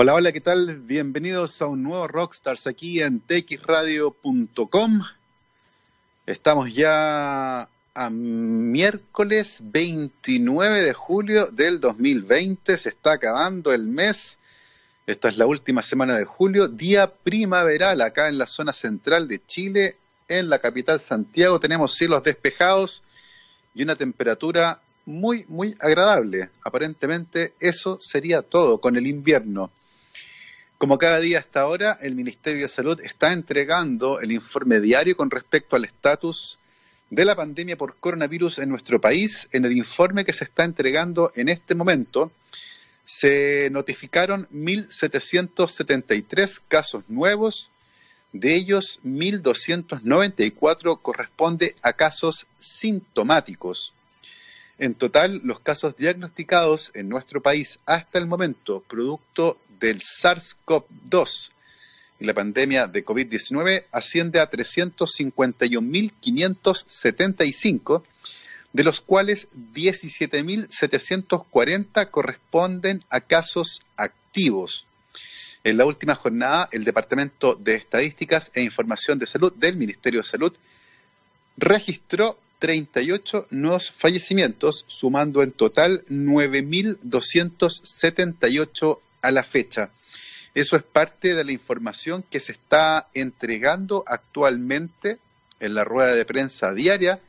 Hola, hola, ¿qué tal? Bienvenidos a un nuevo Rockstars aquí en txradio.com. Estamos ya a miércoles 29 de julio del 2020. Se está acabando el mes. Esta es la última semana de julio, día primaveral acá en la zona central de Chile, en la capital Santiago. Tenemos cielos despejados y una temperatura muy, muy agradable. Aparentemente eso sería todo con el invierno. Como cada día hasta ahora, el Ministerio de Salud está entregando el informe diario con respecto al estatus de la pandemia por coronavirus en nuestro país. En el informe que se está entregando en este momento, se notificaron 1.773 casos nuevos, de ellos 1.294 corresponde a casos sintomáticos. En total, los casos diagnosticados en nuestro país hasta el momento, producto del SARS-CoV-2 y la pandemia de COVID-19 asciende a 351.575, de los cuales 17.740 corresponden a casos activos. En la última jornada, el Departamento de Estadísticas e Información de Salud del Ministerio de Salud registró 38 nuevos fallecimientos, sumando en total 9.278 a la fecha. Eso es parte de la información que se está entregando actualmente en la rueda de prensa diaria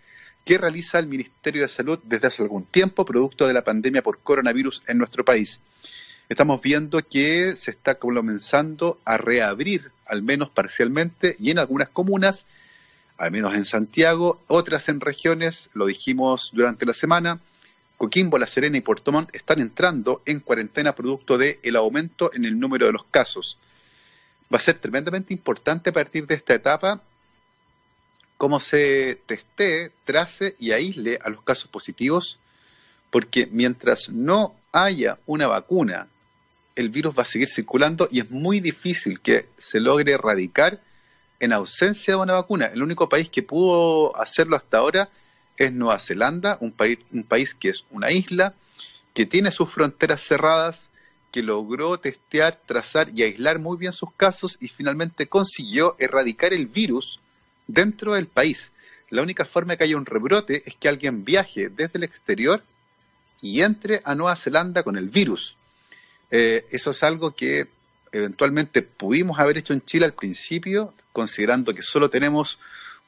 que realiza el Ministerio de Salud desde hace algún tiempo, producto de la pandemia por coronavirus en nuestro país. Estamos viendo que se está comenzando a reabrir, al menos parcialmente, y en algunas comunas, al menos en Santiago, otras en regiones, lo dijimos durante la semana, Coquimbo, La Serena y Puerto están entrando en cuarentena producto del el aumento en el número de los casos. Va a ser tremendamente importante a partir de esta etapa cómo se testee, trace y aísle a los casos positivos, porque mientras no haya una vacuna, el virus va a seguir circulando y es muy difícil que se logre erradicar en ausencia de una vacuna. El único país que pudo hacerlo hasta ahora es Nueva Zelanda, un país, un país que es una isla, que tiene sus fronteras cerradas, que logró testear, trazar y aislar muy bien sus casos y finalmente consiguió erradicar el virus dentro del país. La única forma de que haya un rebrote es que alguien viaje desde el exterior y entre a Nueva Zelanda con el virus. Eh, eso es algo que eventualmente pudimos haber hecho en Chile al principio, considerando que solo tenemos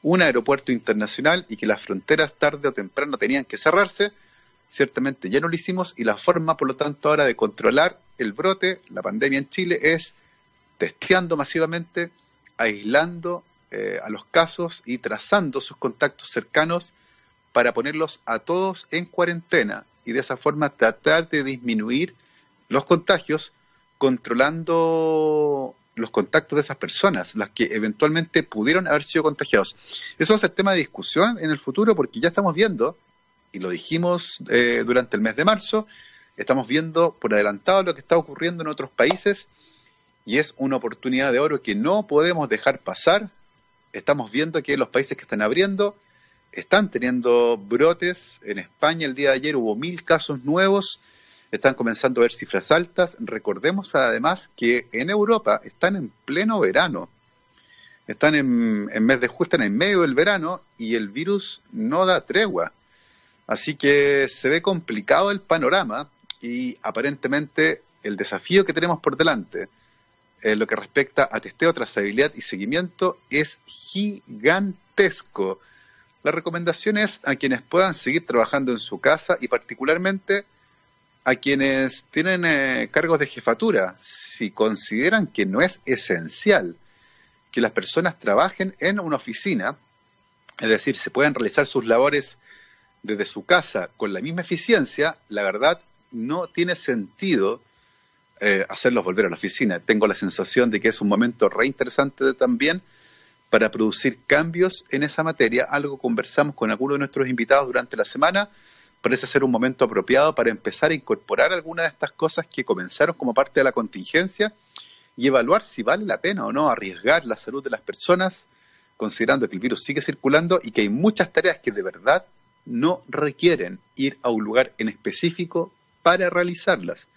un aeropuerto internacional y que las fronteras tarde o temprano tenían que cerrarse, ciertamente ya no lo hicimos y la forma, por lo tanto, ahora de controlar el brote, la pandemia en Chile, es testeando masivamente, aislando eh, a los casos y trazando sus contactos cercanos para ponerlos a todos en cuarentena y de esa forma tratar de disminuir los contagios controlando los contactos de esas personas, las que eventualmente pudieron haber sido contagiados. Eso va a ser tema de discusión en el futuro porque ya estamos viendo, y lo dijimos eh, durante el mes de marzo, estamos viendo por adelantado lo que está ocurriendo en otros países y es una oportunidad de oro que no podemos dejar pasar. Estamos viendo que los países que están abriendo están teniendo brotes. En España el día de ayer hubo mil casos nuevos están comenzando a ver cifras altas. Recordemos además que en Europa están en pleno verano, están en, mes de están en medio del verano y el virus no da tregua. Así que se ve complicado el panorama y aparentemente el desafío que tenemos por delante en lo que respecta a testeo, trazabilidad y seguimiento es gigantesco. La recomendación es a quienes puedan seguir trabajando en su casa y particularmente a quienes tienen eh, cargos de jefatura, si consideran que no es esencial que las personas trabajen en una oficina, es decir, se puedan realizar sus labores desde su casa con la misma eficiencia, la verdad no tiene sentido eh, hacerlos volver a la oficina. Tengo la sensación de que es un momento reinteresante también para producir cambios en esa materia, algo conversamos con algunos de nuestros invitados durante la semana, parece ser un momento apropiado para empezar a incorporar algunas de estas cosas que comenzaron como parte de la contingencia y evaluar si vale la pena o no arriesgar la salud de las personas, considerando que el virus sigue circulando y que hay muchas tareas que de verdad no requieren ir a un lugar en específico para realizarlas.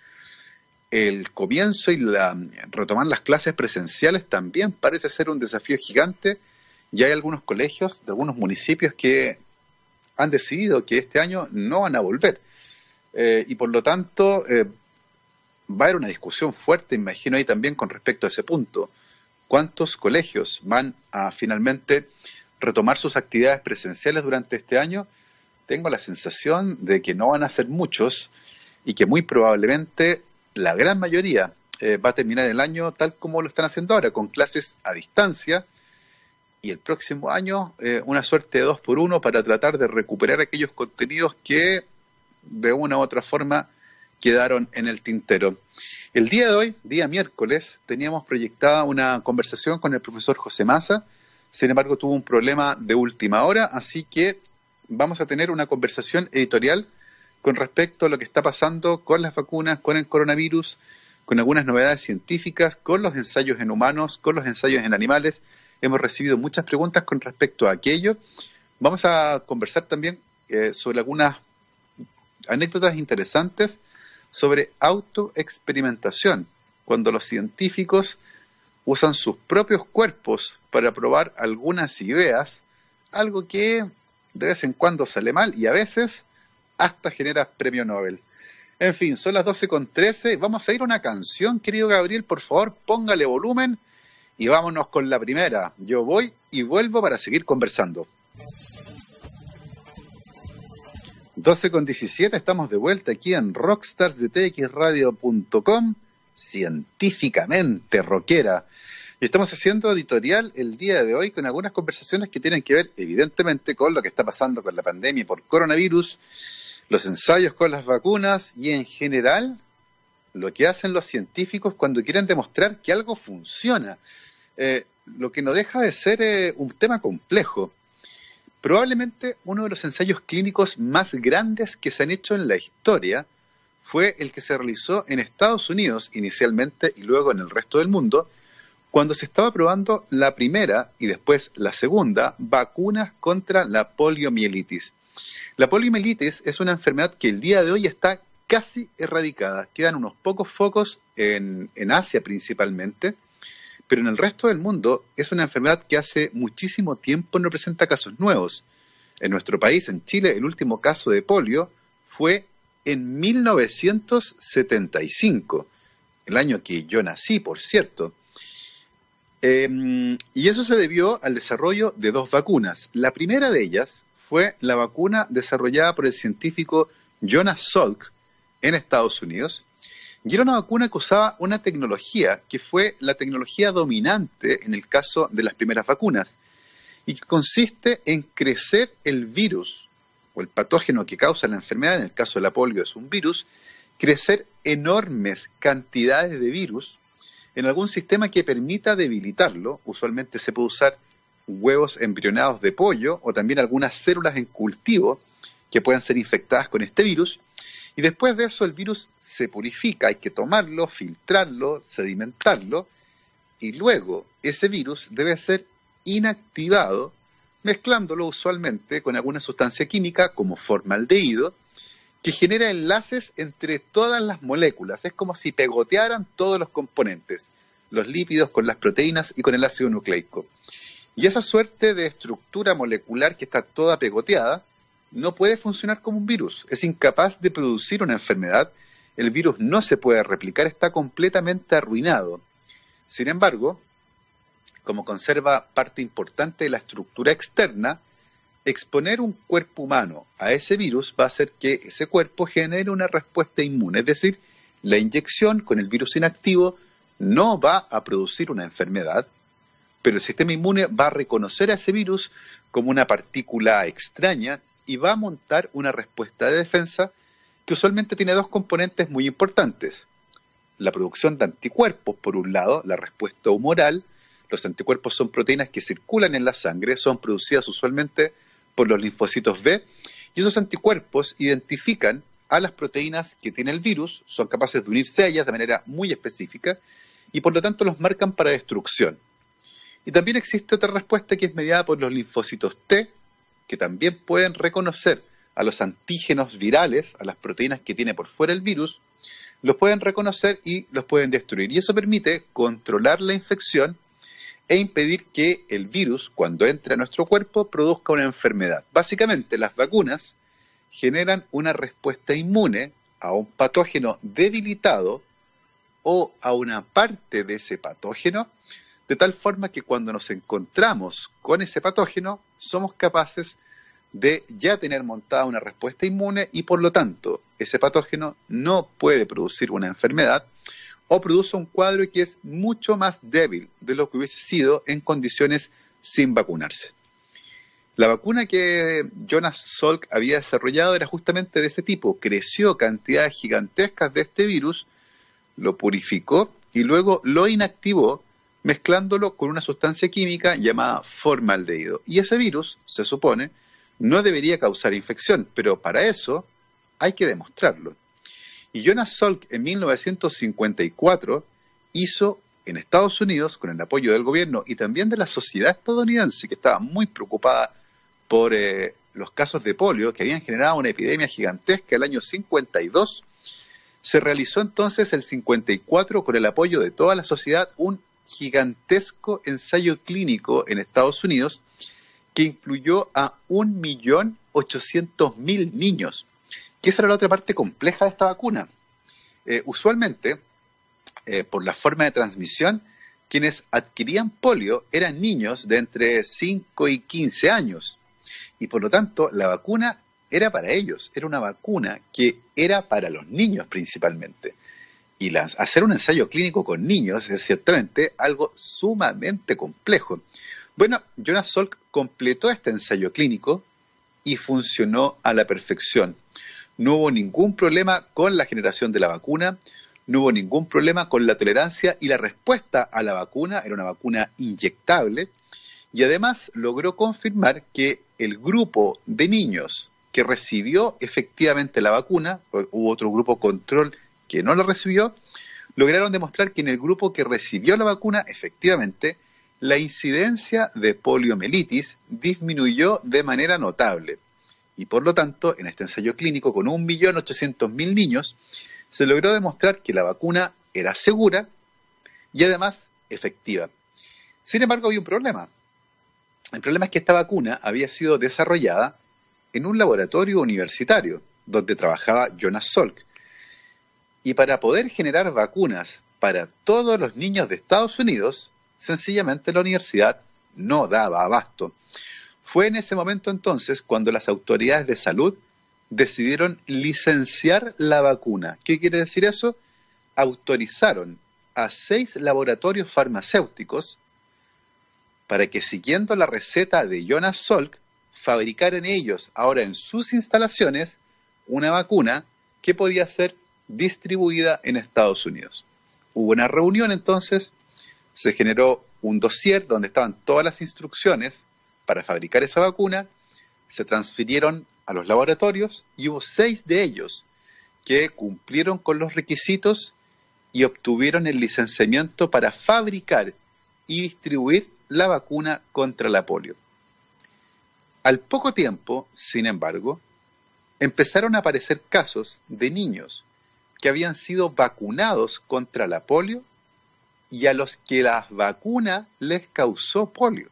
el comienzo y la, retomar las clases presenciales también parece ser un desafío gigante y hay algunos colegios de algunos municipios que han decidido que este año no van a volver. Eh, y por lo tanto, eh, va a haber una discusión fuerte, imagino, ahí también con respecto a ese punto. ¿Cuántos colegios van a finalmente retomar sus actividades presenciales durante este año? Tengo la sensación de que no van a ser muchos y que muy probablemente la gran mayoría eh, va a terminar el año tal como lo están haciendo ahora, con clases a distancia y el próximo año eh, una suerte de dos por uno para tratar de recuperar aquellos contenidos que de una u otra forma quedaron en el tintero. El día de hoy, día miércoles, teníamos proyectada una conversación con el profesor José Maza, sin embargo tuvo un problema de última hora, así que vamos a tener una conversación editorial con respecto a lo que está pasando con las vacunas, con el coronavirus, con algunas novedades científicas, con los ensayos en humanos, con los ensayos en animales. Hemos recibido muchas preguntas con respecto a aquello. Vamos a conversar también eh, sobre algunas anécdotas interesantes sobre autoexperimentación, cuando los científicos usan sus propios cuerpos para probar algunas ideas, algo que de vez en cuando sale mal y a veces hasta genera premio Nobel. En fin, son las 12 con 13. Vamos a ir a una canción, querido Gabriel, por favor, póngale volumen y vámonos con la primera. Yo voy y vuelvo para seguir conversando. 12 con 17, estamos de vuelta aquí en rockstarsdetxradio.com, científicamente rockera. Y estamos haciendo editorial el día de hoy con algunas conversaciones que tienen que ver, evidentemente, con lo que está pasando con la pandemia por coronavirus, los ensayos con las vacunas y, en general, lo que hacen los científicos cuando quieren demostrar que algo funciona. Eh, lo que no deja de ser eh, un tema complejo. Probablemente uno de los ensayos clínicos más grandes que se han hecho en la historia fue el que se realizó en Estados Unidos inicialmente y luego en el resto del mundo, cuando se estaba probando la primera y después la segunda vacunas contra la poliomielitis. La poliomielitis es una enfermedad que el día de hoy está casi erradicada. Quedan unos pocos focos en, en Asia principalmente, pero en el resto del mundo es una enfermedad que hace muchísimo tiempo no presenta casos nuevos. En nuestro país, en Chile, el último caso de polio fue en 1975, el año que yo nací, por cierto. Em, y eso se debió al desarrollo de dos vacunas. La primera de ellas fue la vacuna desarrollada por el científico Jonas Salk en Estados Unidos, y era una vacuna que usaba una tecnología que fue la tecnología dominante en el caso de las primeras vacunas, y que consiste en crecer el virus o el patógeno que causa la enfermedad, en el caso de la polio es un virus, crecer enormes cantidades de virus en algún sistema que permita debilitarlo. Usualmente se puede usar huevos embrionados de pollo o también algunas células en cultivo que puedan ser infectadas con este virus y después de eso el virus se purifica, hay que tomarlo, filtrarlo, sedimentarlo, y luego ese virus debe ser inactivado mezclándolo usualmente con alguna sustancia química como formaldehído, que genera enlaces entre todas las moléculas. Es como si pegotearan todos los componentes, los lípidos con las proteínas y con el ácido nucleico. Y esa suerte de estructura molecular que está toda pegoteada no puede funcionar como un virus, es incapaz de producir una enfermedad, el virus no se puede replicar, está completamente arruinado. Sin embargo, como conserva parte importante de la estructura externa, exponer un cuerpo humano a ese virus va a hacer que ese cuerpo genere una respuesta inmune, es decir, la inyección con el virus inactivo no va a producir una enfermedad, pero el sistema inmune va a reconocer a ese virus como una partícula extraña y va a montar una respuesta de defensa que usualmente tiene dos componentes muy importantes. La producción de anticuerpos, por un lado, la respuesta humoral. Los anticuerpos son proteínas que circulan en la sangre, son producidas usualmente por los linfocitos B, y esos anticuerpos identifican a las proteínas que tiene el virus, son capaces de unirse a ellas de manera muy específica, y por lo tanto los marcan para destrucción. Y también existe otra respuesta que es mediada por los linfocitos T, que también pueden reconocer a los antígenos virales, a las proteínas que tiene por fuera el virus, los pueden reconocer y los pueden destruir. Y eso permite controlar la infección e impedir que el virus, cuando entre a nuestro cuerpo, produzca una enfermedad. Básicamente, las vacunas generan una respuesta inmune a un patógeno debilitado o a una parte de ese patógeno, de tal forma que cuando nos encontramos con ese patógeno, somos capaces de ya tener montada una respuesta inmune y por lo tanto ese patógeno no puede producir una enfermedad o produce un cuadro que es mucho más débil de lo que hubiese sido en condiciones sin vacunarse. La vacuna que Jonas Salk había desarrollado era justamente de ese tipo. Creció cantidades gigantescas de este virus, lo purificó y luego lo inactivó mezclándolo con una sustancia química llamada formaldehído. Y ese virus, se supone, no debería causar infección, pero para eso hay que demostrarlo. Y Jonas Salk en 1954 hizo en Estados Unidos, con el apoyo del gobierno y también de la sociedad estadounidense, que estaba muy preocupada por eh, los casos de polio que habían generado una epidemia gigantesca el año 52, se realizó entonces el 54 con el apoyo de toda la sociedad un gigantesco ensayo clínico en Estados Unidos que incluyó a 1.800.000 niños, que esa la otra parte compleja de esta vacuna. Eh, usualmente, eh, por la forma de transmisión, quienes adquirían polio eran niños de entre 5 y 15 años y por lo tanto la vacuna era para ellos, era una vacuna que era para los niños principalmente. Y hacer un ensayo clínico con niños es ciertamente algo sumamente complejo. Bueno, Jonas Salk completó este ensayo clínico y funcionó a la perfección. No hubo ningún problema con la generación de la vacuna, no hubo ningún problema con la tolerancia y la respuesta a la vacuna era una vacuna inyectable y además logró confirmar que el grupo de niños que recibió efectivamente la vacuna, hubo otro grupo control que no la recibió, lograron demostrar que en el grupo que recibió la vacuna, efectivamente, la incidencia de poliomielitis disminuyó de manera notable. Y por lo tanto, en este ensayo clínico con 1.800.000 niños, se logró demostrar que la vacuna era segura y además efectiva. Sin embargo, había un problema. El problema es que esta vacuna había sido desarrollada en un laboratorio universitario donde trabajaba Jonas Salk. Y para poder generar vacunas para todos los niños de Estados Unidos, sencillamente la universidad no daba abasto. Fue en ese momento entonces cuando las autoridades de salud decidieron licenciar la vacuna. ¿Qué quiere decir eso? Autorizaron a seis laboratorios farmacéuticos para que siguiendo la receta de Jonas Salk, fabricaran ellos ahora en sus instalaciones una vacuna que podía ser distribuida en Estados Unidos. Hubo una reunión entonces, se generó un dossier donde estaban todas las instrucciones para fabricar esa vacuna, se transfirieron a los laboratorios y hubo seis de ellos que cumplieron con los requisitos y obtuvieron el licenciamiento para fabricar y distribuir la vacuna contra la polio. Al poco tiempo, sin embargo, empezaron a aparecer casos de niños que habían sido vacunados contra la polio y a los que la vacuna les causó polio.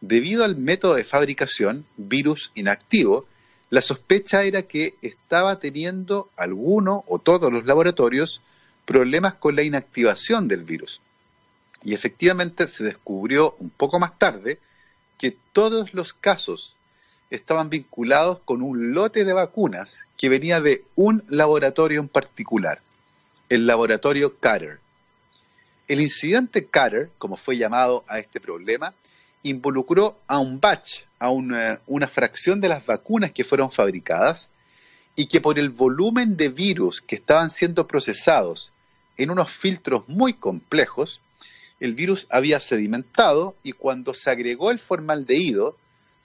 Debido al método de fabricación, virus inactivo, la sospecha era que estaba teniendo alguno o todos los laboratorios problemas con la inactivación del virus. Y efectivamente se descubrió un poco más tarde que todos los casos estaban vinculados con un lote de vacunas que venía de un laboratorio en particular, el laboratorio Carter. El incidente Carter, como fue llamado a este problema, involucró a un batch, a una, una, fracción de las vacunas que fueron fabricadas y que por el volumen de virus que estaban siendo procesados en unos filtros muy complejos, el virus había sedimentado y cuando se agregó el formaldehído,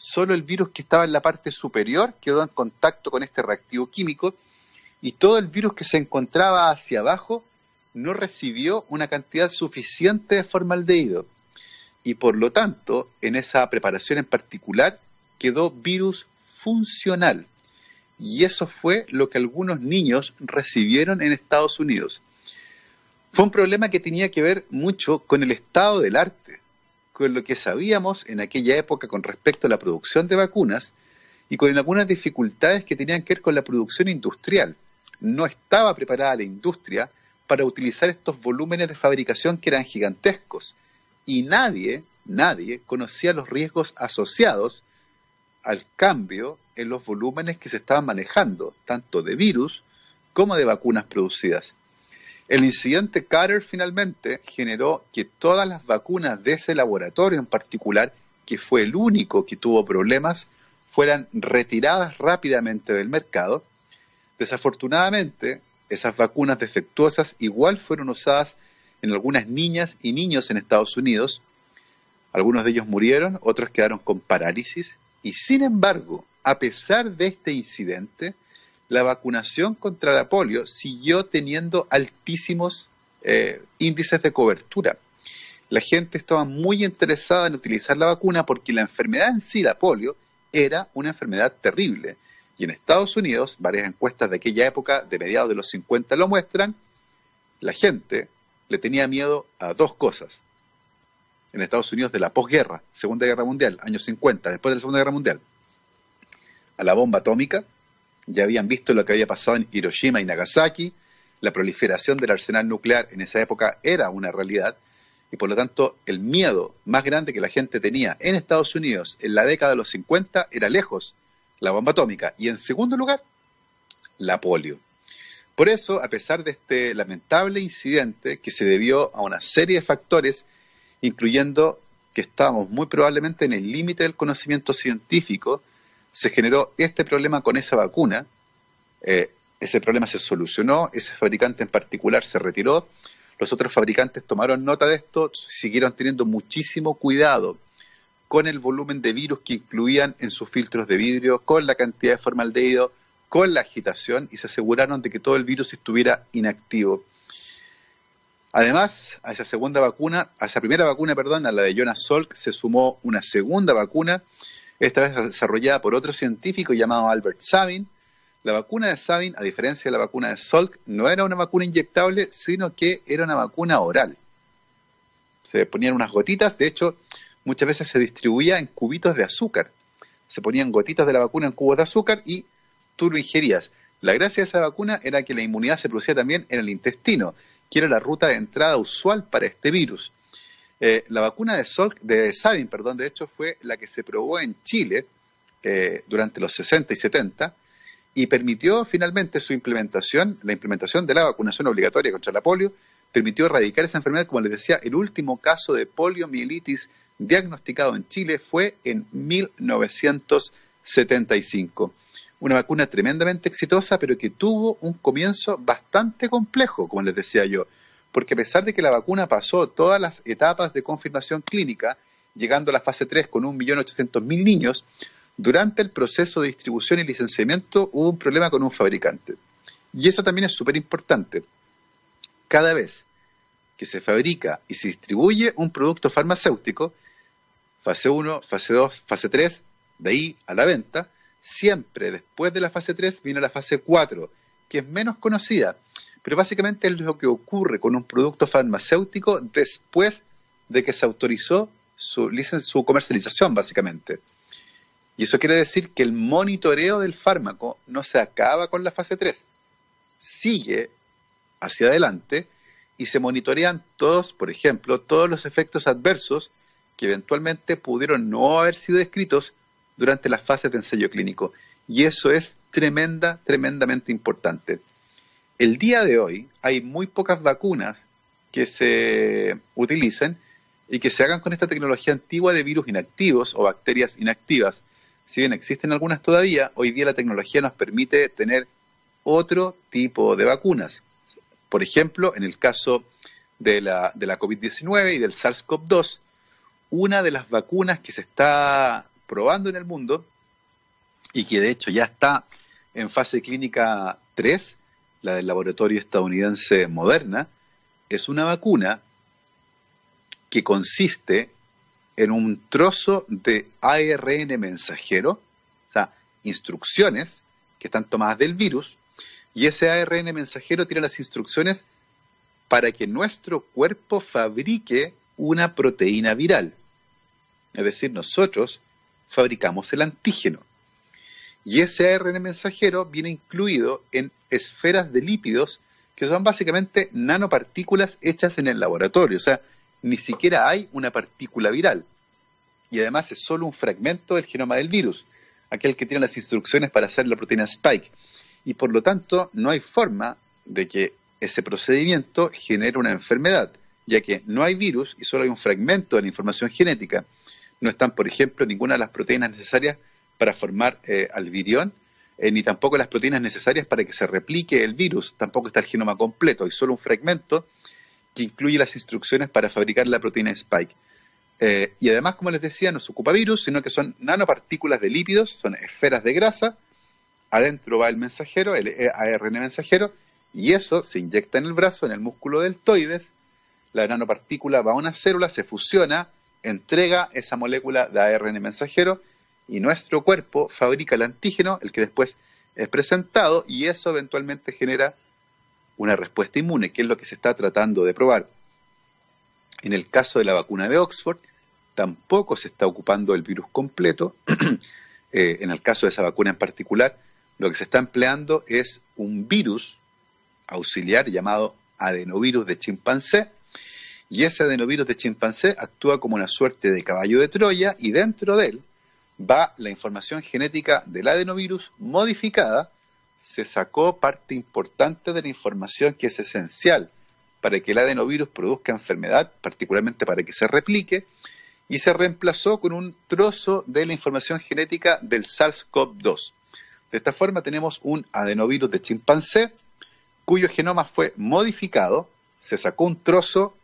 solo el virus que estaba en la parte superior quedó en contacto con este reactivo químico y todo el virus que se encontraba hacia abajo no recibió una cantidad suficiente de formaldehído y por lo tanto en esa preparación en particular quedó virus funcional. Y eso fue lo que algunos niños recibieron en Estados Unidos. Fue un problema que tenía que ver mucho con el estado del arte, con lo que sabíamos en aquella época con respecto a la producción de vacunas y con algunas dificultades que tenían que ver con la producción industrial. No estaba preparada la industria para utilizar estos volúmenes de fabricación que eran gigantescos y nadie, nadie conocía los riesgos asociados al cambio en los volúmenes que se estaban manejando, tanto de virus como de vacunas producidas. El incidente Carter finalmente generó que todas las vacunas de ese laboratorio en particular, que fue el único que tuvo problemas, fueran retiradas rápidamente del mercado. Desafortunadamente, esas vacunas defectuosas igual fueron usadas en algunas niñas y niños en Estados Unidos. Algunos de ellos murieron, otros quedaron con parálisis y sin embargo, a pesar de este incidente, la vacunación contra la polio siguió teniendo altísimos eh, índices de cobertura. La gente estaba muy interesada en utilizar la vacuna porque la enfermedad en sí, la polio, era una enfermedad terrible. Y en Estados Unidos, varias encuestas de aquella época, de mediados de los 50, lo muestran, la gente le tenía miedo a dos cosas. En Estados Unidos de la posguerra, Segunda Guerra Mundial, años 50, después de la Segunda Guerra Mundial, a la bomba atómica ya habían visto lo que había pasado en Hiroshima y Nagasaki, la proliferación del arsenal nuclear en esa época era una realidad, y por lo tanto el miedo más grande que la gente tenía en Estados Unidos en la década de los 50 era lejos la bomba atómica, y en segundo lugar, la polio. Por eso, a pesar de este lamentable incidente que se debió a una serie de factores, incluyendo que estábamos muy probablemente en el límite del conocimiento científico, se generó este problema con esa vacuna, eh, ese problema se solucionó, ese fabricante en particular se retiró, los otros fabricantes tomaron nota de esto, siguieron teniendo muchísimo cuidado con el volumen de virus que incluían en sus filtros de vidrio, con la cantidad de formaldehído, con la agitación y se aseguraron de que todo el virus estuviera inactivo. Además, a esa segunda vacuna, a esa primera vacuna, perdón, a la de Jonas Salk, se sumó una segunda vacuna esta vez desarrollada por otro científico llamado Albert Sabin. La vacuna de Sabin, a diferencia de la vacuna de Salk, no era una vacuna inyectable, sino que era una vacuna oral. Se ponían unas gotitas, de hecho, muchas veces se distribuía en cubitos de azúcar. Se ponían gotitas de la vacuna en cubos de azúcar y tú lo ingerías. La gracia de esa vacuna era que la inmunidad se producía también en el intestino, que era la ruta de entrada usual para este virus. Eh, la vacuna de, de Sabin, perdón, de hecho, fue la que se probó en Chile eh, durante los 60 y 70 y permitió finalmente su implementación, la implementación de la vacunación obligatoria contra la polio, permitió erradicar esa enfermedad. Como les decía, el último caso de poliomielitis diagnosticado en Chile fue en 1975. Una vacuna tremendamente exitosa, pero que tuvo un comienzo bastante complejo, como les decía yo porque a pesar de que la vacuna pasó todas las etapas de confirmación clínica, llegando a la fase 3 con 1.800.000 niños, durante el proceso de distribución y licenciamiento hubo un problema con un fabricante. Y eso también es súper importante. Cada vez que se fabrica y se distribuye un producto farmacéutico, fase 1, fase 2, fase 3, de ahí a la venta, siempre después de la fase 3 viene la fase 4, que es menos conocida, pero básicamente es lo que ocurre con un producto farmacéutico después de que se autorizó su, su comercialización, básicamente. Y eso quiere decir que el monitoreo del fármaco no se acaba con la fase 3, sigue hacia adelante y se monitorean todos, por ejemplo, todos los efectos adversos que eventualmente pudieron no haber sido descritos durante las fases de ensayo clínico. Y eso es tremenda, tremendamente importante. El día de hoy hay muy pocas vacunas que se utilicen y que se hagan con esta tecnología antigua de virus inactivos o bacterias inactivas. Si bien existen algunas todavía, hoy día la tecnología nos permite tener otro tipo de vacunas. Por ejemplo, en el caso de la, de la COVID-19 y del SARS-CoV-2, una de las vacunas que se está probando en el mundo y que de hecho ya está en fase clínica 3 la del laboratorio estadounidense Moderna, es una vacuna que consiste en un trozo de ARN mensajero, o sea, instrucciones que están tomadas del virus, y ese ARN mensajero tiene las instrucciones para que nuestro cuerpo fabrique una proteína viral. Es decir, nosotros fabricamos el antígeno. Y ese ARN mensajero viene incluido en esferas de lípidos que son básicamente nanopartículas hechas en el laboratorio. O sea, ni siquiera hay una partícula viral. Y además es solo un fragmento del genoma del virus, aquel que tiene las instrucciones para hacer la proteína spike. Y por lo tanto, no hay forma de que ese procedimiento genere una enfermedad, ya que no hay virus y solo hay un fragmento de la información genética. No están, por ejemplo, ninguna de las proteínas necesarias para formar eh, al virión, eh, ni tampoco las proteínas necesarias para que se replique el virus. Tampoco está el genoma completo, hay solo un fragmento que incluye las instrucciones para fabricar la proteína spike. Eh, y además, como les decía, no se ocupa virus, sino que son nanopartículas de lípidos, son esferas de grasa. Adentro va el mensajero, el ARN mensajero, y eso se inyecta en el brazo, en el músculo deltoides. La nanopartícula va a una célula, se fusiona, entrega esa molécula de ARN mensajero y nuestro cuerpo fabrica el antígeno, el que después es presentado, y eso eventualmente genera una respuesta inmune, que es lo que se está tratando de probar. En el caso de la vacuna de Oxford, tampoco se está ocupando el virus completo. Eh, en el caso de esa vacuna en particular, lo que se está empleando es un virus auxiliar llamado adenovirus de chimpancé, y ese adenovirus de chimpancé actúa como una suerte de caballo de Troya y dentro de él va la información genética del adenovirus modificada se sacó parte importante de la información que es esencial para que el adenovirus produzca enfermedad, particularmente para que se replique, y se reemplazó con un trozo de la información genética del SARS-CoV-2. De esta forma tenemos un adenovirus de chimpancé cuyo genoma fue modificado, se sacó un trozo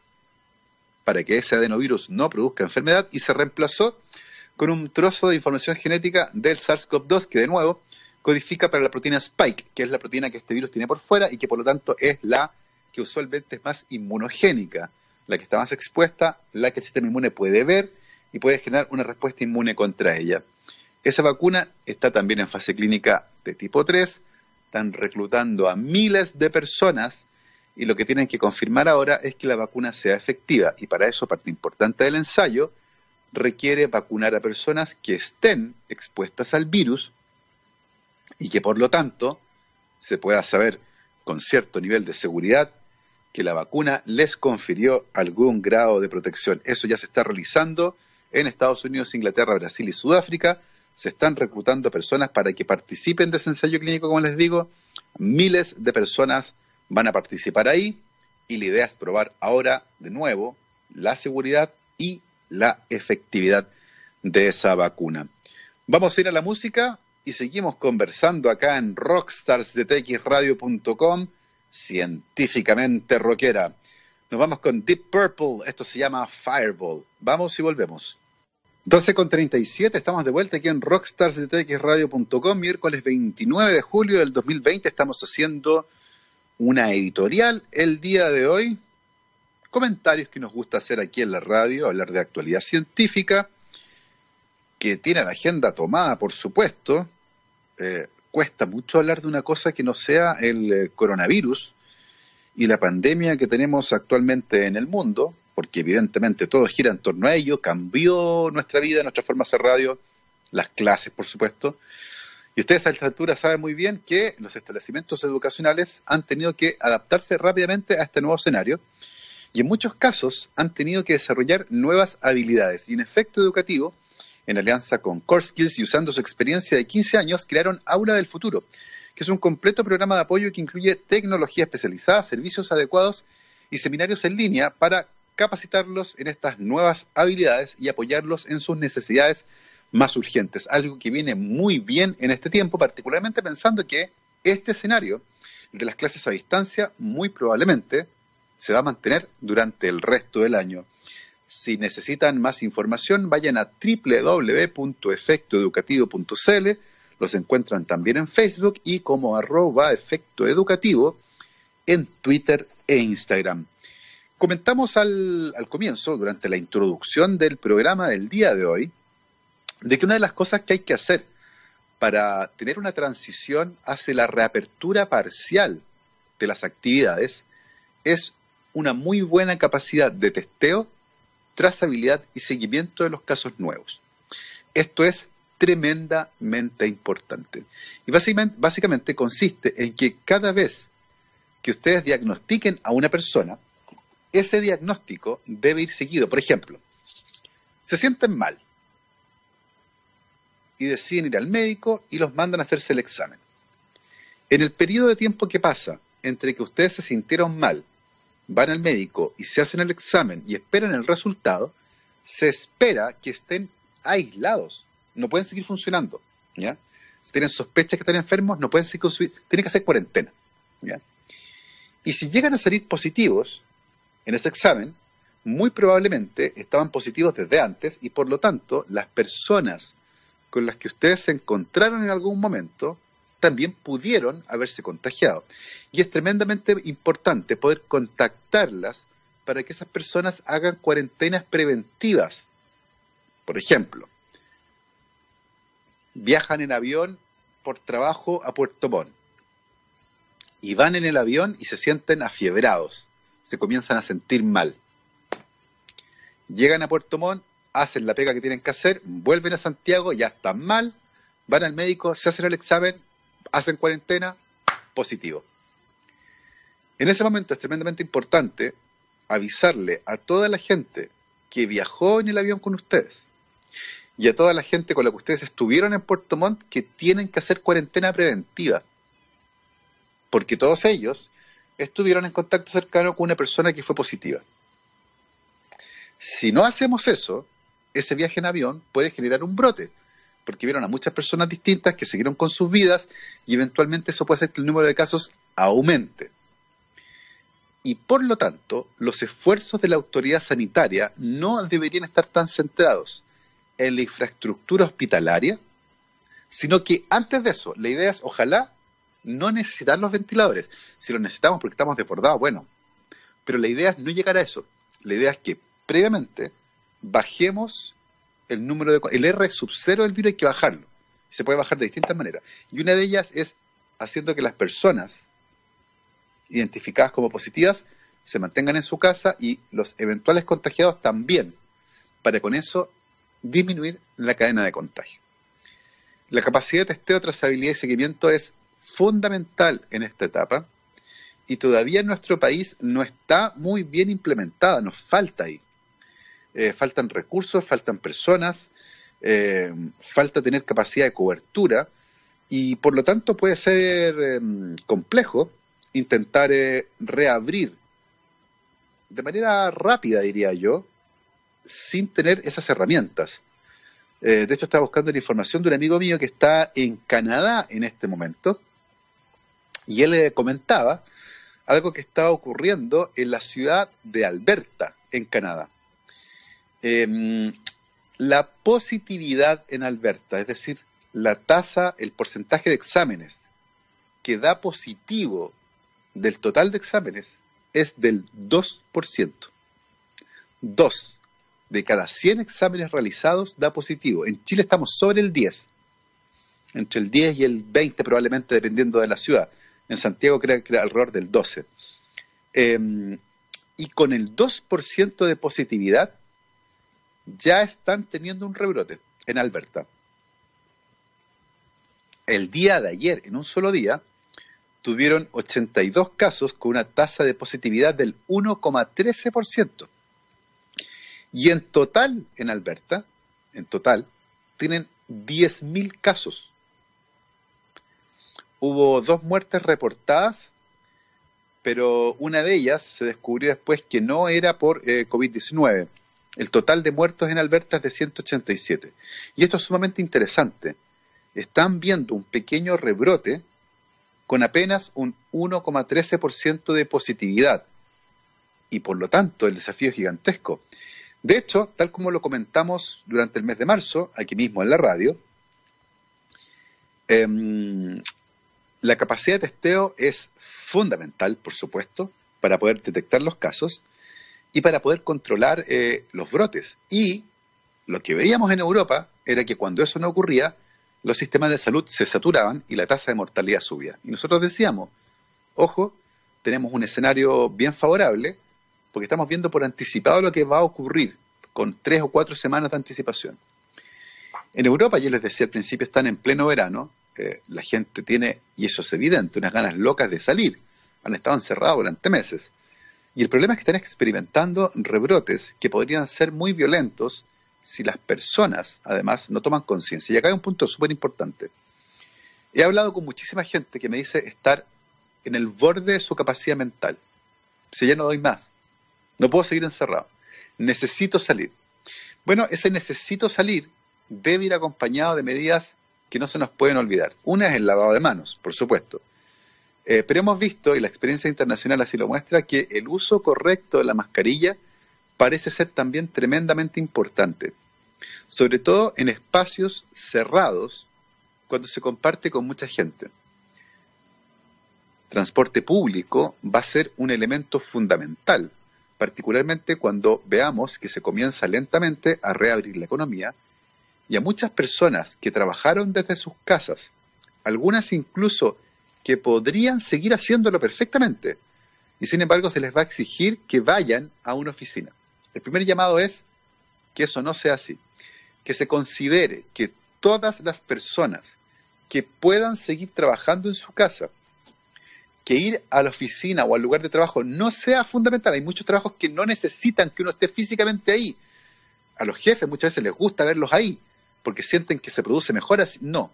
para que ese adenovirus no produzca enfermedad y se reemplazó con un trozo de información genética del SARS-CoV-2 que de nuevo codifica para la proteína spike, que es la proteína que este virus tiene por fuera y que por lo tanto es la que usualmente es más inmunogénica, la que está más expuesta, la que el sistema inmune puede ver y puede generar una respuesta inmune contra ella. Esa vacuna está también en fase clínica de tipo 3, están reclutando a miles de personas y lo que tienen que confirmar ahora es que la vacuna sea efectiva y para eso parte importante del ensayo requiere vacunar a personas que estén expuestas al virus y que por lo tanto se pueda saber con cierto nivel de seguridad que la vacuna les confirió algún grado de protección. Eso ya se está realizando en Estados Unidos, Inglaterra, Brasil y Sudáfrica. Se están reclutando personas para que participen de ese ensayo clínico, como les digo. Miles de personas van a participar ahí y la idea es probar ahora de nuevo la seguridad y la efectividad de esa vacuna. Vamos a ir a la música y seguimos conversando acá en rockstarsdetxradio.com, científicamente rockera. Nos vamos con Deep Purple, esto se llama Fireball. Vamos y volvemos. 12 con 37, estamos de vuelta aquí en rockstarsdetxradio.com, miércoles 29 de julio del 2020. Estamos haciendo una editorial el día de hoy. Comentarios que nos gusta hacer aquí en la radio, hablar de actualidad científica, que tiene la agenda tomada, por supuesto, eh, cuesta mucho hablar de una cosa que no sea el eh, coronavirus y la pandemia que tenemos actualmente en el mundo, porque evidentemente todo gira en torno a ello, cambió nuestra vida, nuestra forma de hacer radio, las clases, por supuesto. Y ustedes a esta altura saben muy bien que los establecimientos educacionales han tenido que adaptarse rápidamente a este nuevo escenario y en muchos casos han tenido que desarrollar nuevas habilidades. Y en efecto educativo, en alianza con Core Skills y usando su experiencia de 15 años, crearon Aula del Futuro, que es un completo programa de apoyo que incluye tecnología especializada, servicios adecuados y seminarios en línea para capacitarlos en estas nuevas habilidades y apoyarlos en sus necesidades más urgentes. Algo que viene muy bien en este tiempo, particularmente pensando que este escenario, el de las clases a distancia, muy probablemente se va a mantener durante el resto del año. Si necesitan más información, vayan a www.efectoeducativo.cl. Los encuentran también en Facebook y como arroba en Twitter e Instagram. Comentamos al, al comienzo, durante la introducción del programa del día de hoy, de que una de las cosas que hay que hacer para tener una transición hacia la reapertura parcial de las actividades es una muy buena capacidad de testeo, trazabilidad y seguimiento de los casos nuevos. Esto es tremendamente importante. Y básicamente, consiste en que cada vez que ustedes diagnostiquen a una persona, ese diagnóstico debe ir seguido. Por ejemplo, se sienten mal y deciden ir al médico y los mandan a hacerse el examen. En el periodo de tiempo que pasa entre que ustedes se sintieron mal, van al médico y se hacen el examen y esperan el resultado, se espera que estén aislados, no pueden seguir funcionando. ¿ya? Si tienen sospechas que están enfermos, no pueden seguir, tienen que hacer cuarentena. ¿ya? Y si llegan a salir positivos en ese examen, muy probablemente estaban positivos desde antes y por lo tanto las personas con las que ustedes se encontraron en algún momento también pudieron haberse contagiado. Y es tremendamente importante poder contactarlas para que esas personas hagan cuarentenas preventivas. Por ejemplo, viajan en avión por trabajo a Puerto Montt y van en el avión y se sienten afiebrados, se comienzan a sentir mal. Llegan a Puerto Montt, hacen la pega que tienen que hacer, vuelven a Santiago, ya están mal, van al médico, se hacen el examen, hacen cuarentena, positivo. En ese momento es tremendamente importante avisarle a toda la gente que viajó en el avión con ustedes y a toda la gente con la que ustedes estuvieron en Puerto Montt que tienen que hacer cuarentena preventiva. Porque todos ellos estuvieron en contacto cercano con una persona que fue positiva. Si no hacemos eso, ese viaje en avión puede generar un brote, porque vieron a muchas personas distintas que siguieron con sus vidas y eventualmente eso puede hacer que el número de casos aumente. Y por lo tanto, los esfuerzos de la autoridad sanitaria no deberían estar tan centrados en la infraestructura hospitalaria, sino que antes de eso, la idea es, ojalá, no necesitar los ventiladores. Si los necesitamos porque estamos desbordados, bueno. Pero la idea es no llegar a eso. La idea es que previamente bajemos el número de... El R sub cero del virus hay que bajarlo. Se puede bajar de distintas maneras. Y una de ellas es haciendo que las personas identificadas como positivas se mantengan en su casa y los eventuales contagiados también, para con eso disminuir la cadena de contagio. La capacidad de testeo, trazabilidad y seguimiento es fundamental en esta etapa y todavía en nuestro país no está muy bien implementada, nos falta ahí. Eh, faltan recursos, faltan personas, eh, falta tener capacidad de cobertura y por lo tanto puede ser em, complejo intentar eh, reabrir de manera rápida, diría yo, sin tener esas herramientas. de hecho, estaba buscando la información de un amigo mío que está en Canadá en este momento y él comentaba algo que estaba ocurriendo en la ciudad de Alberta, en Canadá. Em, la positividad en Alberta, es decir, la tasa, el porcentaje de exámenes que da positivo del total de exámenes es del 2%. Dos de cada 100 exámenes realizados da positivo. En Chile estamos sobre el 10, entre el 10 y el 20 probablemente dependiendo de la ciudad. En Santiago creo que era alrededor del 12. Em, y con el 2% de positividad ya están teniendo un rebrote en Alberta. El día de ayer, en un solo día, tuvieron 82 casos con una tasa de positividad del 1,13%. Y en total, en Alberta, en total, tienen 10.000 casos hubo dos muertes reportadas, pero una de ellas se descubrió después que no era por eh, COVID-19. El total de muertos en Alberta es de 187. Y esto es sumamente interesante. Están viendo un pequeño rebrote con apenas un 1,13% de positividad. Y por lo tanto, el desafío es gigantesco. De hecho, tal como lo comentamos durante el mes de marzo, aquí mismo en la radio, eh, la capacidad de testeo es fundamental, por supuesto, para poder detectar los casos y para poder controlar eh, los brotes. Y lo que veíamos en Europa era que cuando eso no ocurría, los sistemas de salud se saturaban y la tasa de mortalidad subía. Y nosotros decíamos, ojo, tenemos un escenario bien favorable porque estamos viendo por anticipado lo que va a ocurrir con tres o cuatro semanas de anticipación. En Europa, yo les decía al principio, están en pleno verano, eh, la gente tiene, y eso es evidente, unas ganas locas de salir. Han estado encerrados durante meses. Y el problema es que están experimentando rebrotes que podrían ser muy violentos si las personas, además, no toman conciencia. Y acá hay un punto súper importante. He hablado con muchísima gente que me dice estar en el borde de su capacidad mental. Si ya no doy más, no puedo seguir encerrado, necesito salir. Bueno, ese necesito salir debe ir acompañado de medidas que no se nos pueden olvidar. Una es el lavado de manos, por supuesto. Eh, pero hemos visto, y la experiencia internacional así lo muestra, que el uso correcto de la mascarilla parece ser también tremendamente importante, sobre todo en espacios cerrados cuando se comparte con mucha gente. Transporte público va a ser un elemento fundamental, particularmente cuando veamos que se comienza lentamente a reabrir la economía y a muchas personas que trabajaron desde sus casas, algunas incluso que podrían seguir haciéndolo perfectamente, y sin embargo se les va a exigir que vayan a una oficina. El primer llamado es que eso no sea así, que se considere que todas las personas que puedan seguir trabajando en su casa, que ir a la oficina o al lugar de trabajo no sea fundamental. Hay muchos trabajos que no necesitan que uno esté físicamente ahí. A los jefes muchas veces les gusta verlos ahí, porque sienten que se produce mejor así. No.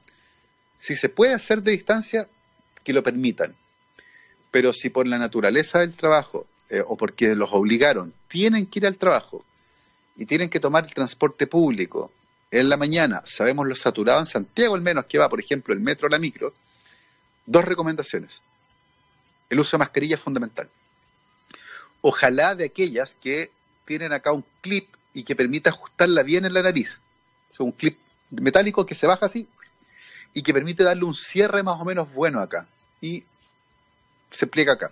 Si se puede hacer de distancia, que lo permitan. Pero si por la naturaleza del trabajo eh, o porque los obligaron, tienen que ir al trabajo y tienen que tomar el transporte público en la mañana, sabemos lo saturado en Santiago al menos que va, por ejemplo, el metro o la micro, dos recomendaciones. El uso de mascarilla es fundamental. Ojalá de aquellas que tienen acá un clip y que permita ajustarla bien en la nariz. Un clip metálico que se baja así y que permite darle un cierre más o menos bueno acá. Y se pliega acá.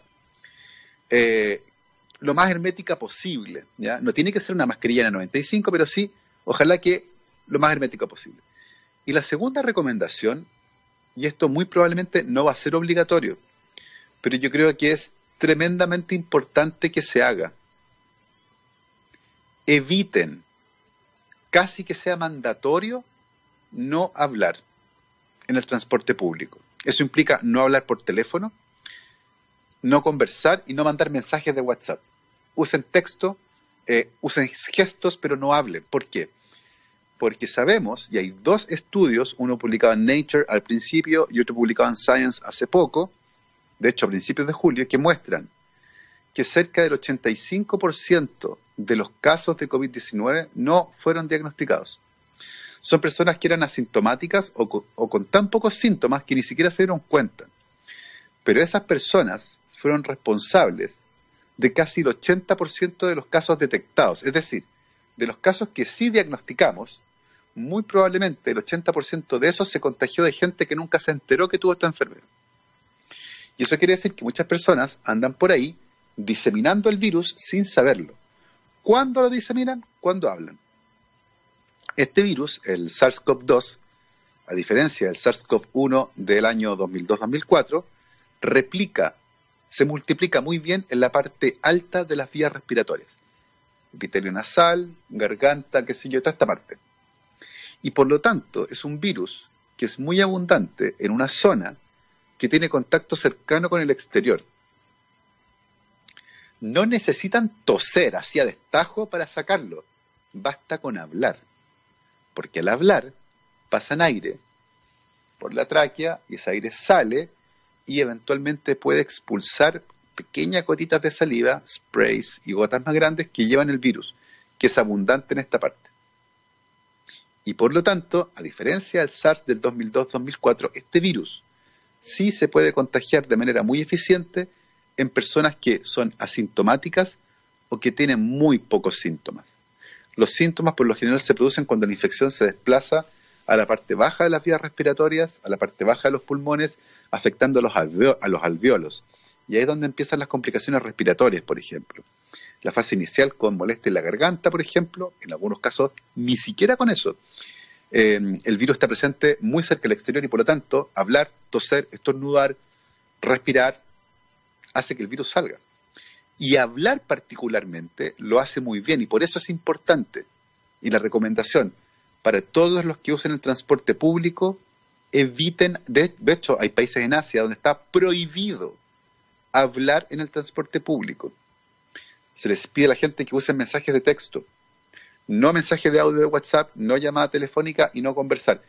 Eh, lo más hermética posible. ¿ya? No tiene que ser una mascarilla en 95, pero sí, ojalá que lo más hermética posible. Y la segunda recomendación, y esto muy probablemente no va a ser obligatorio, pero yo creo que es tremendamente importante que se haga. Eviten, casi que sea mandatorio, no hablar en el transporte público. Eso implica no hablar por teléfono, no conversar y no mandar mensajes de WhatsApp. Usen texto, eh, usen gestos, pero no hablen. ¿Por qué? Porque sabemos, y hay dos estudios, uno publicado en Nature al principio y otro publicado en Science hace poco, de hecho a principios de julio, que muestran que cerca del 85% de los casos de COVID-19 no fueron diagnosticados. Son personas que eran asintomáticas o o con tan pocos síntomas que ni siquiera se dieron cuenta. Pero esas personas fueron responsables de casi el 80% de los casos detectados. Es decir, de los casos que sí diagnosticamos, muy probablemente el 80% de esos se contagió de gente que nunca se enteró que tuvo esta enfermedad. Y eso quiere decir que muchas personas andan por ahí diseminando el virus sin saberlo. ¿Cuándo lo diseminan? Cuando hablan. Este virus, el SARS-CoV-2, a diferencia del SARS-CoV-1 del año 2002-2004, replica se multiplica muy bien en la parte alta de las vías respiratorias. Epitelio nasal, garganta, qué sé yo, toda esta parte. Y por lo tanto es un virus que es muy abundante en una zona que tiene contacto cercano con el exterior. No necesitan toser hacia destajo para sacarlo, basta con hablar, porque al hablar pasan aire por la tráquea y ese aire sale y eventualmente puede expulsar pequeñas gotitas de saliva, sprays y gotas más grandes que llevan el virus, que es abundante en esta parte. Y por lo tanto, a diferencia del SARS del 2002-2004, este virus sí se puede contagiar de manera muy eficiente en personas que son asintomáticas o que tienen muy pocos síntomas. Los síntomas por lo general se producen cuando la infección se desplaza a la parte baja de las vías respiratorias, a la parte baja de los pulmones, afectando a los, alveolos. Y ahí es donde empiezan las complicaciones respiratorias, por ejemplo. La fase inicial con molestia en la garganta, por ejemplo, en algunos casos ni siquiera con eso. eh, el virus está presente muy cerca del exterior y por lo tanto hablar, toser, estornudar, respirar, hace que el virus salga. Y hablar particularmente lo hace muy bien y por eso es importante. Y la recomendación para todos los que usen el transporte público, eviten, de, hecho hay países en Asia donde está prohibido hablar en el transporte público. Se les pide a la gente que usen mensajes de texto, no mensajes de audio de WhatsApp, no llamada telefónica y no conversar.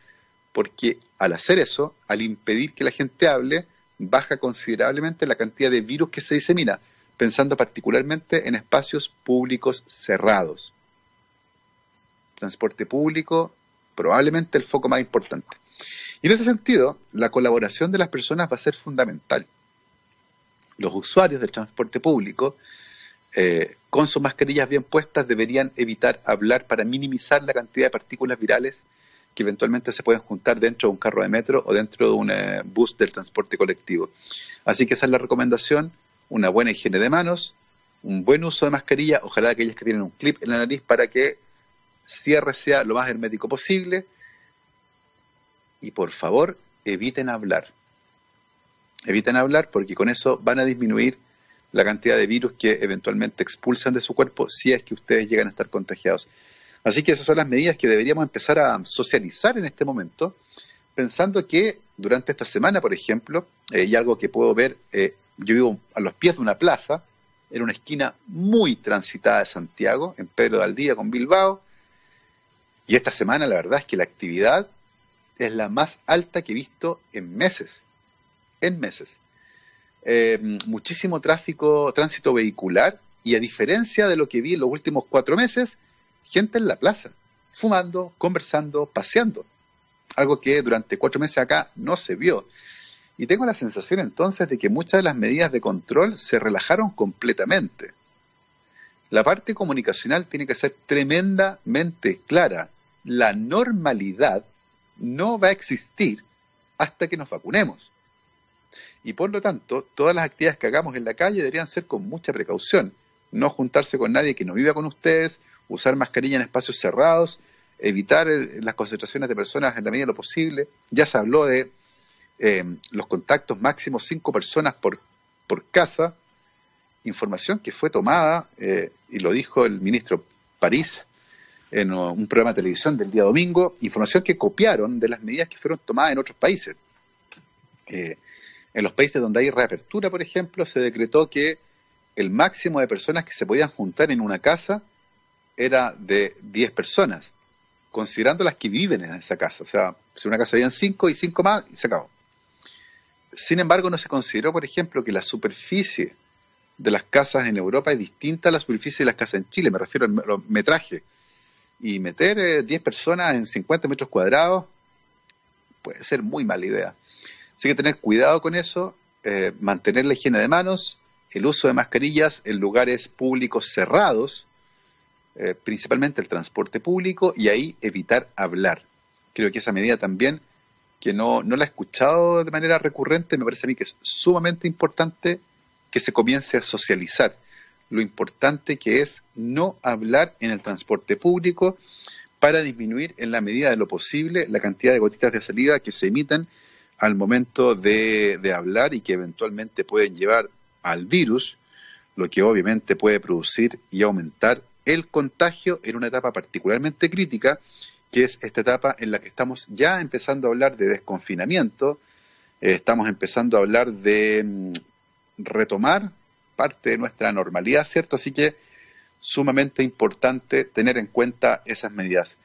Porque al hacer eso, al impedir que la gente hable, baja considerablemente la cantidad de virus que se disemina, pensando particularmente en espacios públicos cerrados. Transporte público, probablemente el foco más importante. Y en ese sentido, la colaboración de las personas va a ser fundamental. Los usuarios del transporte público, eh, con sus mascarillas bien puestas, deberían evitar hablar para minimizar la cantidad de partículas virales que eventualmente se pueden juntar dentro de un carro de metro o dentro de un eh, bus del transporte colectivo. Así que esa es la recomendación, una buena higiene de manos, un buen uso de mascarilla, ojalá aquellas que tienen un clip en la nariz para que cierre sea lo más hermético posible y por favor eviten hablar. Eviten hablar porque con eso van a disminuir la cantidad de virus que eventualmente expulsan de su cuerpo si es que ustedes llegan a estar contagiados. Así que esas son las medidas que deberíamos empezar a socializar en este momento, pensando que durante esta semana, por ejemplo, eh, y algo que puedo ver, eh, yo vivo a los pies de una plaza, en una esquina muy transitada de Santiago, en Pedro de Aldía con Bilbao, y esta semana la verdad es que la actividad es la más alta que he visto en meses, en meses. Eh, muchísimo tráfico, tránsito vehicular, y a diferencia de lo que vi en los últimos cuatro meses, gente en la plaza, fumando, conversando, paseando. Algo que durante cuatro meses acá no se vio. Y tengo la sensación entonces de que muchas de las medidas de control se relajaron completamente. La parte comunicacional tiene que ser tremendamente clara. La normalidad no va a existir hasta que nos vacunemos. Y por lo tanto, todas las actividades que hagamos en la calle deberían ser con mucha precaución. No juntarse con nadie que no viva con ustedes, usar mascarilla en espacios cerrados, evitar las concentraciones de personas en la medida de lo posible. Ya se habló de eh, los contactos máximos, cinco personas por, por casa, información que fue tomada, eh, y lo dijo el ministro París en un programa de televisión del día domingo, información que copiaron de las medidas que fueron tomadas en otros países. Eh, en los países donde hay reapertura, por ejemplo, se decretó que el máximo de personas que se podían juntar en una casa era de 10 personas, considerando las que viven en esa casa. O sea, si una casa habían 5 y 5 más, y se acabó. Sin embargo, no se consideró, por ejemplo, que la superficie de las casas en Europa es distinta a la superficie de las casas en Chile, me refiero al metraje. Y meter 10 eh, personas en 50 metros cuadrados puede ser muy mala idea. Así que tener cuidado con eso, eh, mantener la higiene de manos, el uso de mascarillas en lugares públicos cerrados, eh, principalmente el transporte público, y ahí evitar hablar. Creo que esa medida también, que no, no la he escuchado de manera recurrente, me parece a mí que es sumamente importante que se comience a socializar. Lo importante que es no hablar en el transporte público para disminuir en la medida de lo posible la cantidad de gotitas de saliva que se emiten al momento de, de hablar y que eventualmente pueden llevar al virus, lo que obviamente puede producir y aumentar el contagio en una etapa particularmente crítica, que es esta etapa en la que estamos ya empezando a hablar de desconfinamiento, eh, estamos empezando a hablar de mm, retomar parte de nuestra normalidad, ¿cierto? Así que sumamente importante tener en cuenta esas medidas.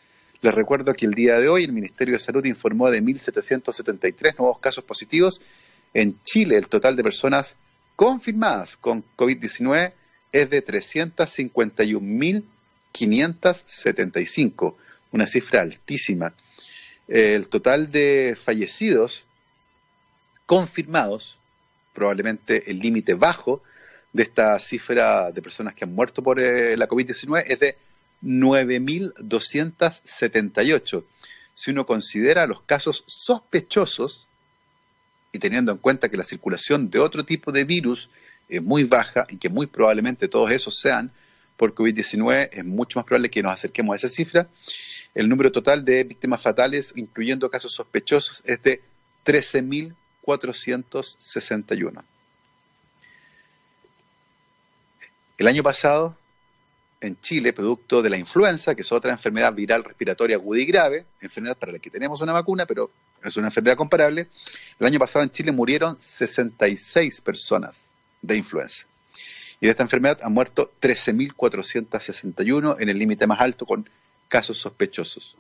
Les recuerdo que el día de hoy el Ministerio de Salud informó de 1.773 nuevos casos positivos. En Chile el total de personas confirmadas con COVID-19 es de 351.575, una cifra altísima. El total de fallecidos confirmados, probablemente el límite bajo de esta cifra de personas que han muerto por eh, la COVID-19, es de 9.278. Si uno considera los casos sospechosos, y teniendo en cuenta que la circulación de otro tipo de virus es muy baja y que muy probablemente todos esos sean por COVID-19, es mucho más probable que nos acerquemos a esa cifra. El número total de víctimas fatales, incluyendo casos sospechosos, es de 13.461. El año pasado, en Chile, producto de la influenza, que es otra enfermedad viral respiratoria aguda y grave, enfermedad para la que tenemos una vacuna, pero es una enfermedad comparable, el año pasado en Chile murieron 66 personas de influenza. Y de esta enfermedad han muerto 13.461 en el límite más alto con casos sospechosos.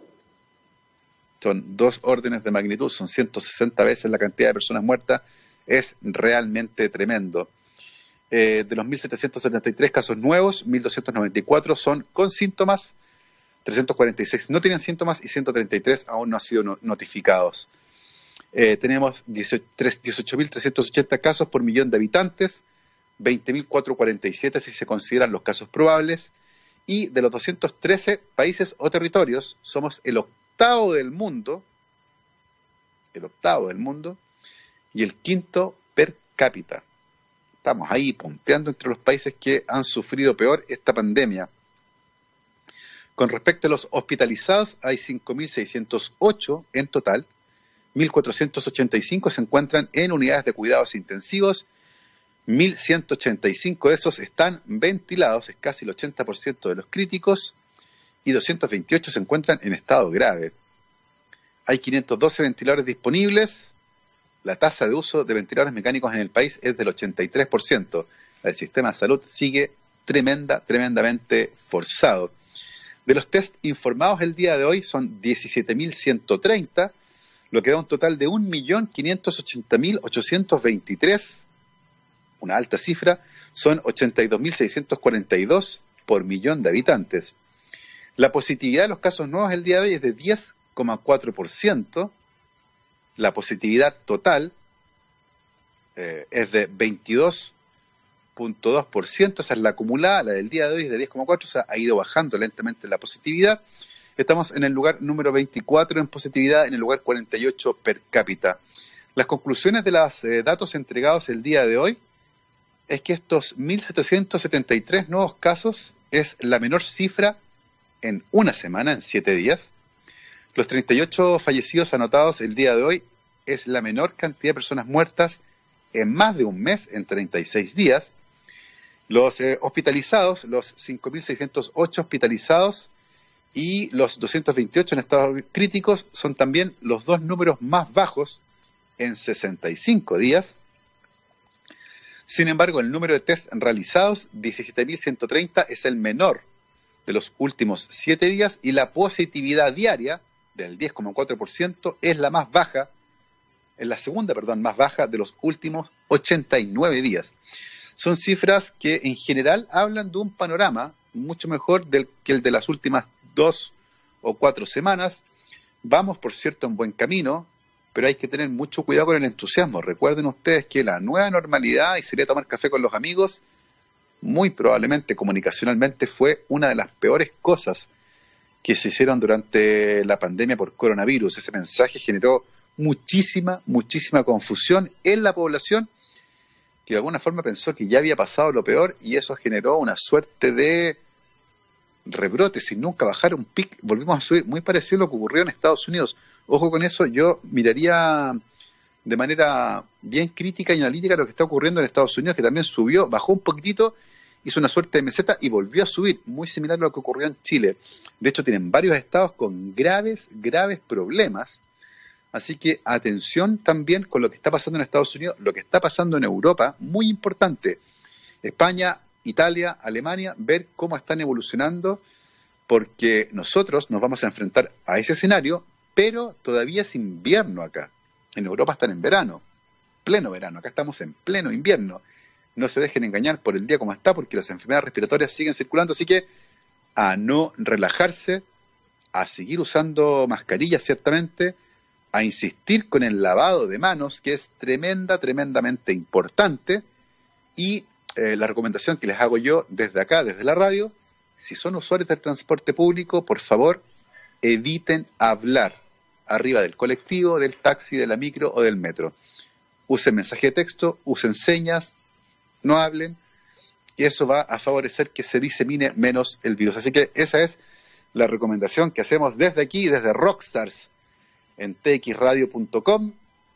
Son dos órdenes de magnitud, son 160 veces la cantidad de personas muertas, es realmente tremendo. Eh, de los 1.773 casos nuevos, 1.294 son con síntomas, 346 no tienen síntomas y 133 aún no han sido notificados. Eh, tenemos 18.380 casos por millón de habitantes, 20.447 si se consideran los casos probables, y de los 213 países o territorios, somos el octavo del mundo, el octavo del mundo, y el quinto per cápita. Estamos ahí punteando entre los países que han sufrido peor esta pandemia. Con respecto a los hospitalizados, hay 5.608 en total, 1.485 se encuentran en unidades de cuidados intensivos 1.185 de esos están ventilados, es casi el 80% de los críticos, y 228 se encuentran en estado grave. Hay 512 ventiladores disponibles. La tasa de uso de ventiladores mecánicos en el país es del 83%. El sistema de salud sigue tremenda, tremendamente forzado. De los test informados el día de hoy son 17.130, lo que da un total de 1.580.823 una alta cifra, son 82.642 por millón de habitantes. La positividad de los casos nuevos el día de hoy es de 10,4%. La positividad total eh, es de 22,2%, esa es la acumulada, la del día de hoy es de 10,4%, o sea, ha ido bajando lentamente la positividad. Estamos en el lugar número 24 en positividad, en el lugar 48 per cápita. Las conclusiones de los eh, datos entregados el día de hoy es que estos 1.773 nuevos casos es la menor cifra en una semana, en siete días. Los 38 fallecidos anotados el día de hoy es la menor cantidad de personas muertas en más de un mes, en 36 días. Los eh, hospitalizados, los 5.608 hospitalizados y los 228 en estado críticos son también los dos números más bajos en 65 días. Sin embargo, el número de test realizados, 17.130, es el menor de los últimos siete días y la positividad diaria del 10,4% es la más baja, es la segunda, perdón, más baja de los últimos 89 días. Son cifras que en general hablan de un panorama mucho mejor del, que el de las últimas dos o cuatro semanas. Vamos, por cierto, en buen camino pero hay que tener mucho cuidado con el entusiasmo. Recuerden ustedes que la nueva normalidad y sería tomar café con los amigos, muy probablemente comunicacionalmente fue una de las peores cosas que se hicieron durante la pandemia por coronavirus. Ese mensaje generó muchísima, muchísima confusión en la población que de alguna forma pensó que ya había pasado lo peor y eso generó una suerte de rebrote sin nunca bajar un pic. Volvimos a subir, muy parecido a lo que ocurrió en Estados Unidos. Ojo con eso, yo miraría de manera bien crítica y analítica lo que está ocurriendo en Estados Unidos, que también subió, bajó un poquitito, hizo una suerte de meseta y volvió a subir, muy similar a lo que ocurrió en Chile. De hecho, tienen varios estados con graves, graves problemas. Así que atención también con lo que está pasando en Estados Unidos, lo que está pasando en Europa, muy importante. España, Italia, Alemania, ver cómo están evolucionando, porque nosotros nos vamos a enfrentar a ese escenario pero todavía es invierno acá. En Europa están en verano, pleno verano, acá estamos en pleno invierno. No se dejen engañar por el día como está, porque las enfermedades respiratorias siguen circulando, así que a no relajarse, a seguir usando mascarillas ciertamente, a insistir con el lavado de manos, que es tremenda, tremendamente importante, y eh, la recomendación que les hago yo desde acá, desde la radio, si son usuarios del transporte público, por favor, eviten hablar arriba del colectivo, del taxi, de la micro o del metro. Usen mensaje de texto, usen señas, no hablen y eso va a favorecer que se disemine menos el virus. Así que esa es la recomendación que hacemos desde aquí, desde Rockstars, en txradio.com,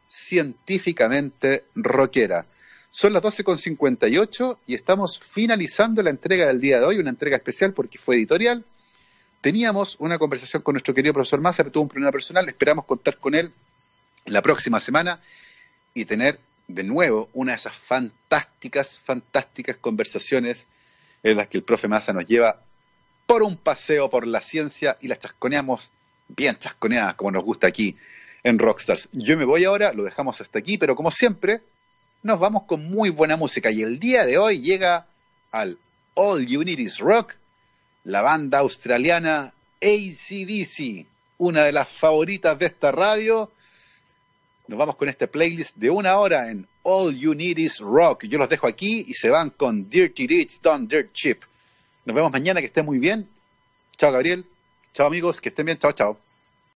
científicamente rockera. Son las 12.58 y estamos finalizando la entrega del día de hoy, una entrega especial porque fue editorial. Teníamos una conversación con nuestro querido profesor Massa, pero tuvo un problema personal, esperamos contar con él la próxima semana y tener de nuevo una de esas fantásticas, fantásticas conversaciones en las que el profe Massa nos lleva por un paseo por la ciencia y las chasconeamos bien chasconeadas, como nos gusta aquí en Rockstars. Yo me voy ahora, lo dejamos hasta aquí, pero como siempre, nos vamos con muy buena música. Y el día de hoy llega al All You Need Is Rock, la banda australiana ACDC, una de las favoritas de esta radio nos vamos con este playlist de una hora en All You Need Is Rock. Yo los dejo aquí y se van con Dirty Rich Done Dirt Cheap. Nos vemos mañana, que estén muy bien. Chao Gabriel. Chao amigos, que estén bien. Chao, chao.